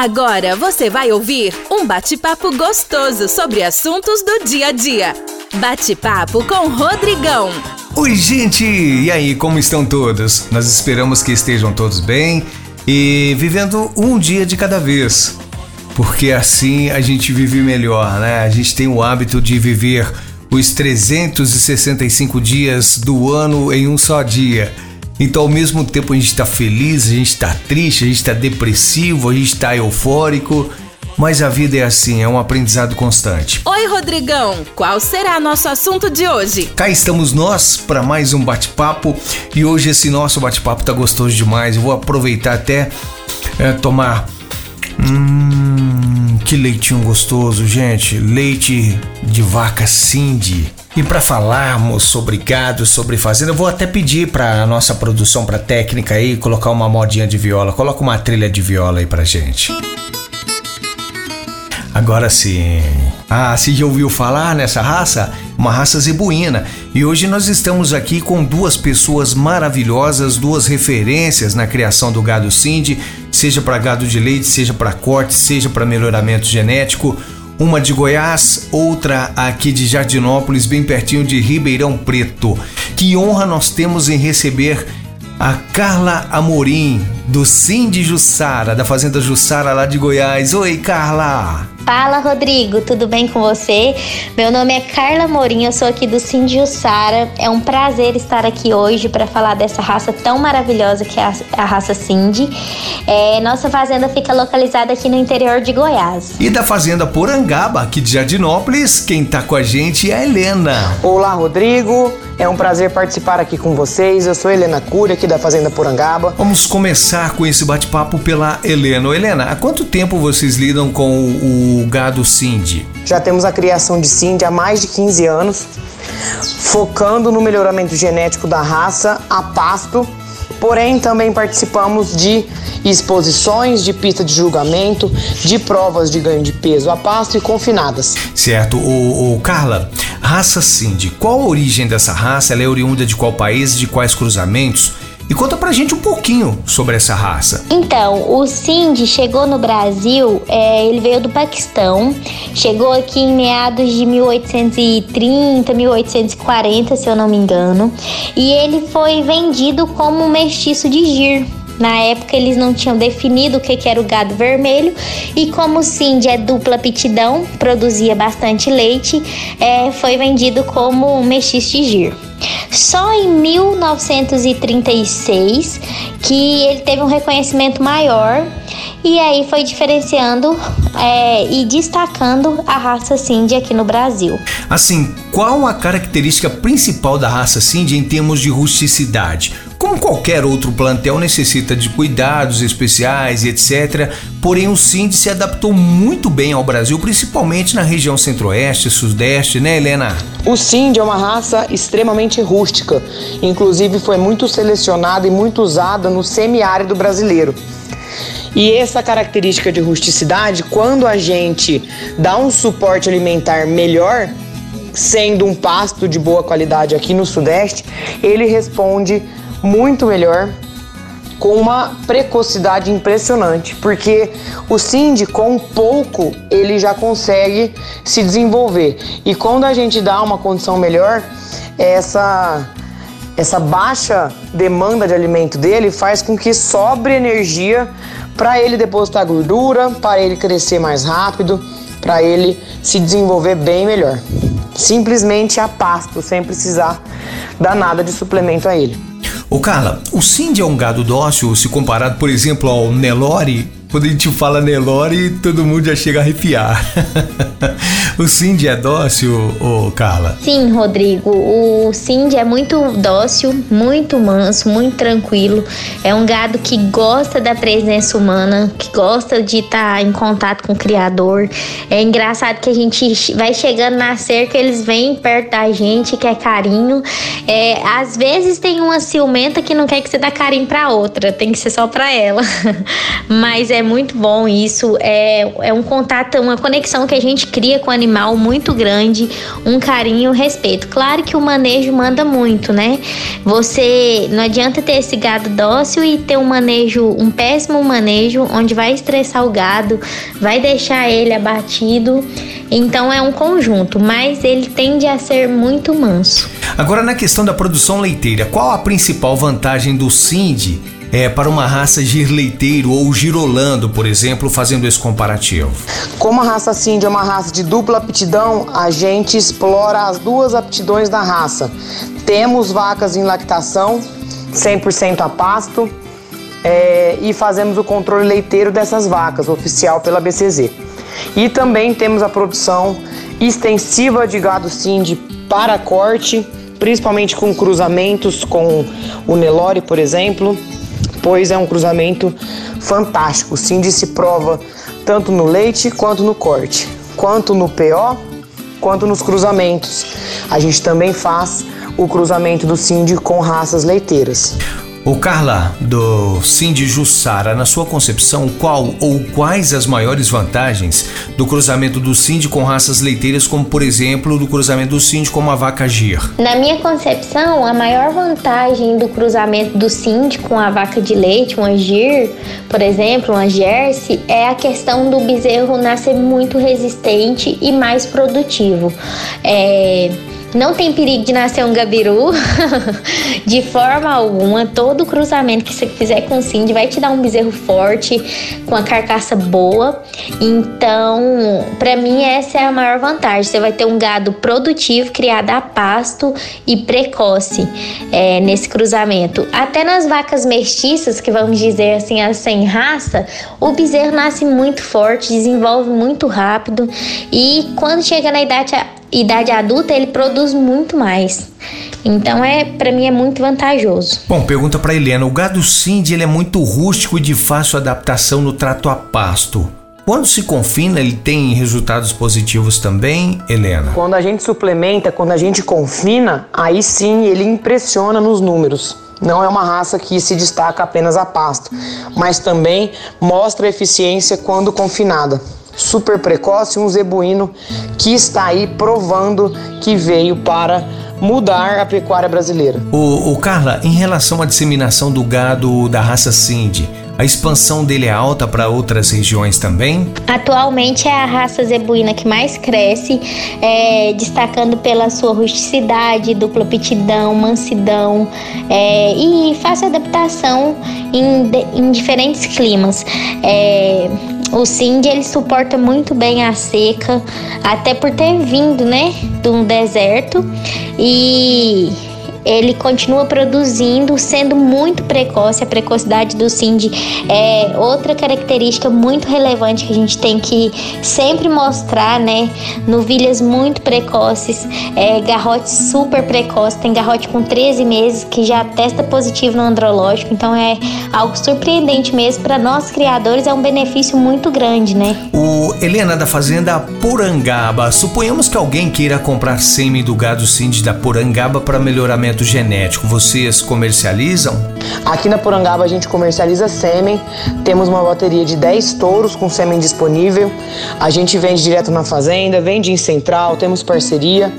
Agora você vai ouvir um bate-papo gostoso sobre assuntos do dia a dia. Bate-papo com Rodrigão. Oi, gente! E aí, como estão todos? Nós esperamos que estejam todos bem e vivendo um dia de cada vez. Porque assim a gente vive melhor, né? A gente tem o hábito de viver os 365 dias do ano em um só dia. Então, ao mesmo tempo, a gente está feliz, a gente está triste, a gente está depressivo, a gente está eufórico. Mas a vida é assim, é um aprendizado constante. Oi, Rodrigão, qual será nosso assunto de hoje? Cá estamos nós para mais um bate-papo e hoje esse nosso bate-papo tá gostoso demais. Eu vou aproveitar até é, tomar. Hum, que leitinho gostoso, gente! Leite de vaca Cindy. E para falarmos sobre gado, sobre fazenda, eu vou até pedir para nossa produção, para técnica aí, colocar uma modinha de viola. Coloca uma trilha de viola aí pra gente. Agora sim. Ah, você já ouviu falar nessa raça? Uma raça zebuína. E hoje nós estamos aqui com duas pessoas maravilhosas, duas referências na criação do gado Cindy, seja para gado de leite, seja para corte, seja para melhoramento genético uma de Goiás, outra aqui de Jardinópolis, bem pertinho de Ribeirão Preto. Que honra nós temos em receber a Carla Amorim, do Cindy Jussara, da Fazenda Jussara lá de Goiás. Oi, Carla! Fala, Rodrigo, tudo bem com você? Meu nome é Carla Morim, eu sou aqui do Cindy Jussara. É um prazer estar aqui hoje para falar dessa raça tão maravilhosa que é a, a raça Cindy. É, nossa fazenda fica localizada aqui no interior de Goiás. E da Fazenda Porangaba, aqui de Jardinópolis, quem tá com a gente é a Helena. Olá, Rodrigo. É um prazer participar aqui com vocês. Eu sou Helena Cury, aqui da Fazenda Porangaba. Vamos começar com esse bate-papo pela Helena. Helena, há quanto tempo vocês lidam com o gado Cindy? Já temos a criação de Cindy há mais de 15 anos, focando no melhoramento genético da raça a pasto Porém, também participamos de exposições, de pista de julgamento, de provas de ganho de peso a pasto e confinadas. Certo. O, o Carla, raça Cindy, qual a origem dessa raça? Ela é oriunda de qual país, de quais cruzamentos? E conta pra gente um pouquinho sobre essa raça. Então, o Cindy chegou no Brasil, é, ele veio do Paquistão, chegou aqui em meados de 1830, 1840, se eu não me engano, e ele foi vendido como um mestiço de gir. Na época eles não tinham definido o que, era o gado vermelho e como o Cindy é dupla aptidão, produzia bastante leite, é, foi vendido como mestiço de gir. Só em 1936 que ele teve um reconhecimento maior e aí foi diferenciando é, e destacando a raça Cindy aqui no Brasil. Assim, qual a característica principal da raça Cindy em termos de rusticidade? Como qualquer outro plantel necessita de cuidados especiais e etc. Porém, o Cindy se adaptou muito bem ao Brasil, principalmente na região centro-oeste, sudeste, né, Helena? O Cindy é uma raça extremamente rústica, inclusive foi muito selecionada e muito usada no semiárido brasileiro. E essa característica de rusticidade, quando a gente dá um suporte alimentar melhor, sendo um pasto de boa qualidade aqui no Sudeste, ele responde muito melhor, com uma precocidade impressionante, porque o Cindy com pouco ele já consegue se desenvolver. E quando a gente dá uma condição melhor, essa essa baixa demanda de alimento dele faz com que sobre energia para ele depositar gordura, para ele crescer mais rápido, para ele se desenvolver bem melhor. Simplesmente a pasto, sem precisar dar nada de suplemento a ele. Ô Carla, o Cindy é um gado dócil se comparado, por exemplo, ao Nelore? Quando a gente fala Nelore, todo mundo já chega a arrepiar. o Cindy é dócil, ô Carla? Sim, Rodrigo. O Cindy é muito dócil, muito manso, muito tranquilo. É um gado que gosta da presença humana, que gosta de estar tá em contato com o Criador. É engraçado que a gente vai chegando na cerca, eles vêm perto da gente, quer carinho. É, às vezes tem uma ciumenta que não quer que você dê carinho pra outra, tem que ser só pra ela. Mas é é muito bom isso. É, é um contato, uma conexão que a gente cria com o animal muito grande, um carinho, um respeito. Claro que o manejo manda muito, né? Você não adianta ter esse gado dócil e ter um manejo, um péssimo manejo, onde vai estressar o gado, vai deixar ele abatido. Então é um conjunto, mas ele tende a ser muito manso. Agora na questão da produção leiteira, qual a principal vantagem do Cindy é, para uma raça girleiteiro ou girolando, por exemplo, fazendo esse comparativo? Como a raça Cindy é uma raça de dupla aptidão, a gente explora as duas aptidões da raça. Temos vacas em lactação, 100% a pasto, é, e fazemos o controle leiteiro dessas vacas, oficial pela BCZ. E também temos a produção extensiva de gado Cindy para corte, principalmente com cruzamentos com o Nelore, por exemplo, pois é um cruzamento fantástico. O Cindy se prova tanto no leite quanto no corte, quanto no PO, quanto nos cruzamentos. A gente também faz o cruzamento do Cindy com raças leiteiras. O Carla, do Cindy Jussara, na sua concepção, qual ou quais as maiores vantagens do cruzamento do Cindy com raças leiteiras, como por exemplo do cruzamento do Cindy com uma vaca Gir? Na minha concepção, a maior vantagem do cruzamento do Cindy com a vaca de leite, uma Gir, por exemplo, uma Jersey, é a questão do bezerro nascer muito resistente e mais produtivo. É não tem perigo de nascer um gabiru de forma alguma. Todo cruzamento que você fizer com o Cindy vai te dar um bezerro forte, com a carcaça boa. Então, para mim, essa é a maior vantagem. Você vai ter um gado produtivo, criado a pasto e precoce é, nesse cruzamento. Até nas vacas mestiças, que vamos dizer assim, as sem raça, o bezerro nasce muito forte, desenvolve muito rápido e quando chega na idade idade adulta, ele produz muito mais. Então é, para mim é muito vantajoso. Bom, pergunta para Helena, o gado Cindy ele é muito rústico e de fácil adaptação no trato a pasto. Quando se confina, ele tem resultados positivos também, Helena? Quando a gente suplementa, quando a gente confina, aí sim ele impressiona nos números. Não é uma raça que se destaca apenas a pasto, mas também mostra eficiência quando confinada super precoce, um zebuíno que está aí provando que veio para mudar a pecuária brasileira. O, o Carla, em relação à disseminação do gado da raça Cindy, a expansão dele é alta para outras regiões também? Atualmente é a raça zebuína que mais cresce, é, destacando pela sua rusticidade, dupla aptidão, mansidão é, e fácil adaptação em, em diferentes climas. É, o Cindy ele suporta muito bem a seca, até por ter vindo, né, de um deserto. E ele continua produzindo, sendo muito precoce. A precocidade do Cindy é outra característica muito relevante que a gente tem que sempre mostrar, né? Novilhas muito precoces, é, garrotes super precoces. Tem garrote com 13 meses que já testa positivo no andrológico, então é algo surpreendente mesmo. Para nós criadores é um benefício muito grande, né? O Helena da Fazenda Porangaba, suponhamos que alguém queira comprar sêmen do gado Cindy da Porangaba para melhoramento genético, vocês comercializam? Aqui na Porangaba a gente comercializa sêmen, temos uma bateria de 10 touros com sêmen disponível, a gente vende direto na fazenda, vende em central, temos parceria.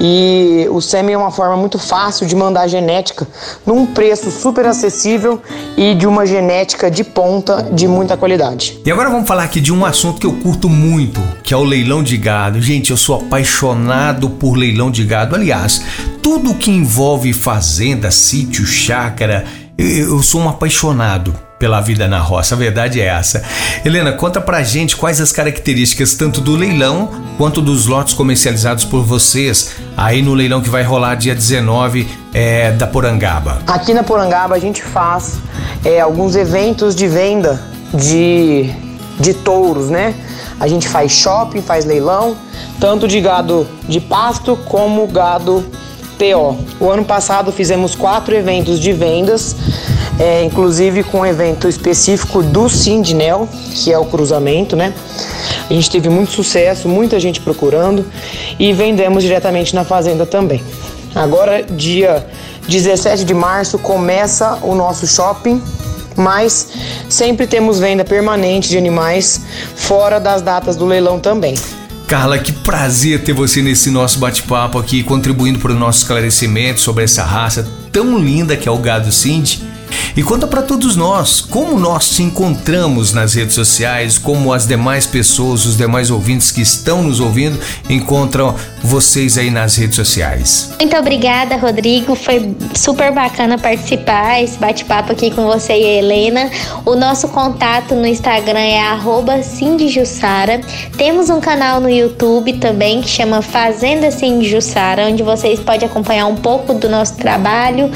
E o sêmen é uma forma muito fácil de mandar genética num preço super acessível e de uma genética de ponta de muita qualidade. E agora vamos falar aqui de um assunto que eu curto muito, que é o leilão de gado. Gente, eu sou apaixonado por leilão de gado. Aliás, tudo que envolve fazenda, sítio, chácara, eu sou um apaixonado pela vida na roça. A verdade é essa. Helena, conta pra gente quais as características tanto do leilão quanto dos lotes comercializados por vocês aí no leilão que vai rolar dia 19 é, da Porangaba. Aqui na Porangaba a gente faz é, alguns eventos de venda de, de touros, né? A gente faz shopping, faz leilão, tanto de gado de pasto como gado PO. O ano passado fizemos quatro eventos de vendas é, inclusive com um evento específico do Sindnel, que é o cruzamento, né? A gente teve muito sucesso, muita gente procurando e vendemos diretamente na fazenda também. Agora, dia 17 de março, começa o nosso shopping mas sempre temos venda permanente de animais fora das datas do leilão também. Carla, que prazer ter você nesse nosso bate-papo aqui, contribuindo para o nosso esclarecimento sobre essa raça tão linda que é o gado Cindy. E conta para todos nós como nós te encontramos nas redes sociais, como as demais pessoas, os demais ouvintes que estão nos ouvindo encontram vocês aí nas redes sociais. Muito obrigada, Rodrigo. Foi super bacana participar esse bate-papo aqui com você e a Helena. O nosso contato no Instagram é @cindyjussara. Temos um canal no YouTube também que chama Fazenda Cindy Jussara, onde vocês podem acompanhar um pouco do nosso trabalho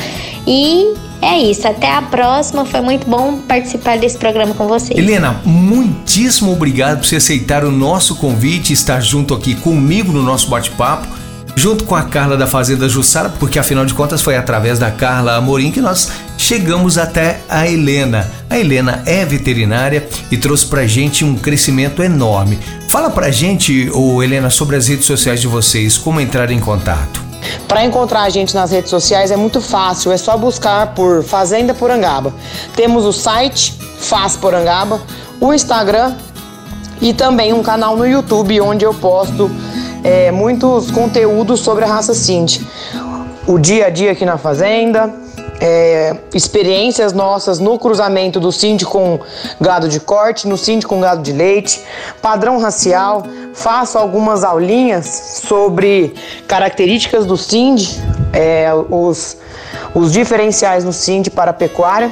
e é isso, até a próxima. Foi muito bom participar desse programa com vocês. Helena, muitíssimo obrigado por você aceitar o nosso convite e estar junto aqui comigo no nosso bate-papo, junto com a Carla da Fazenda Jussara, porque afinal de contas foi através da Carla Amorim que nós chegamos até a Helena. A Helena é veterinária e trouxe pra gente um crescimento enorme. Fala pra gente, ô Helena, sobre as redes sociais de vocês, como entrar em contato. Para encontrar a gente nas redes sociais é muito fácil, é só buscar por Fazenda Porangaba. Temos o site Faz Porangaba, o Instagram e também um canal no YouTube onde eu posto é, muitos conteúdos sobre a raça Cindy. O dia a dia aqui na fazenda, é, experiências nossas no cruzamento do Cindy com gado de corte, no Cindy com gado de leite, padrão racial. Faço algumas aulinhas sobre características do Cindy, é, os, os diferenciais no Cindy para a pecuária.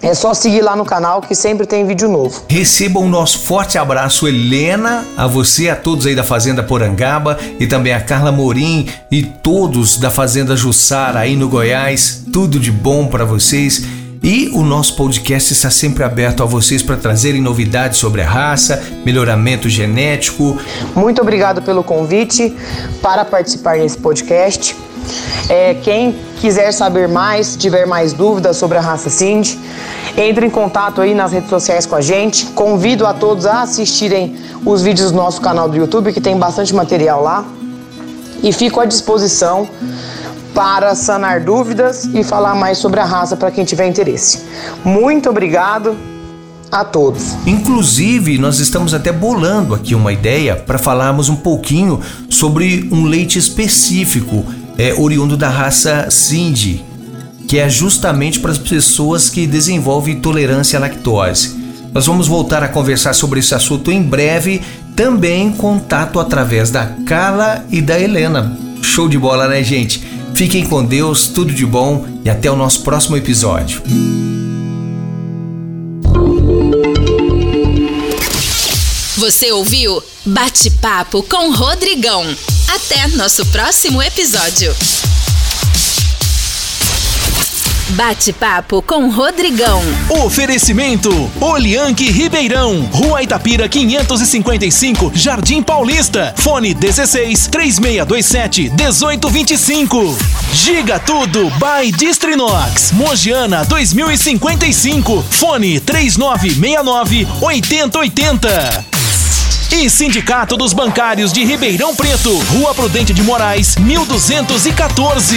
É só seguir lá no canal que sempre tem vídeo novo. Receba o nosso forte abraço, Helena, a você, a todos aí da Fazenda Porangaba e também a Carla Morim e todos da Fazenda Jussara aí no Goiás. Tudo de bom para vocês. E o nosso podcast está sempre aberto a vocês para trazerem novidades sobre a raça, melhoramento genético. Muito obrigado pelo convite para participar desse podcast. É, quem quiser saber mais, tiver mais dúvidas sobre a raça Cindy, entre em contato aí nas redes sociais com a gente. Convido a todos a assistirem os vídeos do nosso canal do YouTube, que tem bastante material lá. E fico à disposição para sanar dúvidas e falar mais sobre a raça para quem tiver interesse. Muito obrigado a todos. Inclusive, nós estamos até bolando aqui uma ideia para falarmos um pouquinho sobre um leite específico é, oriundo da raça Cindy, que é justamente para as pessoas que desenvolvem intolerância à lactose. Nós vamos voltar a conversar sobre esse assunto em breve, também em contato através da Carla e da Helena. Show de bola, né, gente? Fiquem com Deus, tudo de bom e até o nosso próximo episódio. Você ouviu Bate-Papo com Rodrigão. Até nosso próximo episódio. Bate-papo com Rodrigão. Oferecimento: Olianque Ribeirão, Rua Itapira 555, Jardim Paulista. Fone 16 3627 1825. Giga Tudo by Distrinox, Mogiana 2055. Fone 3969 8080. E Sindicato dos Bancários de Ribeirão Preto, Rua Prudente de Moraes, 1214.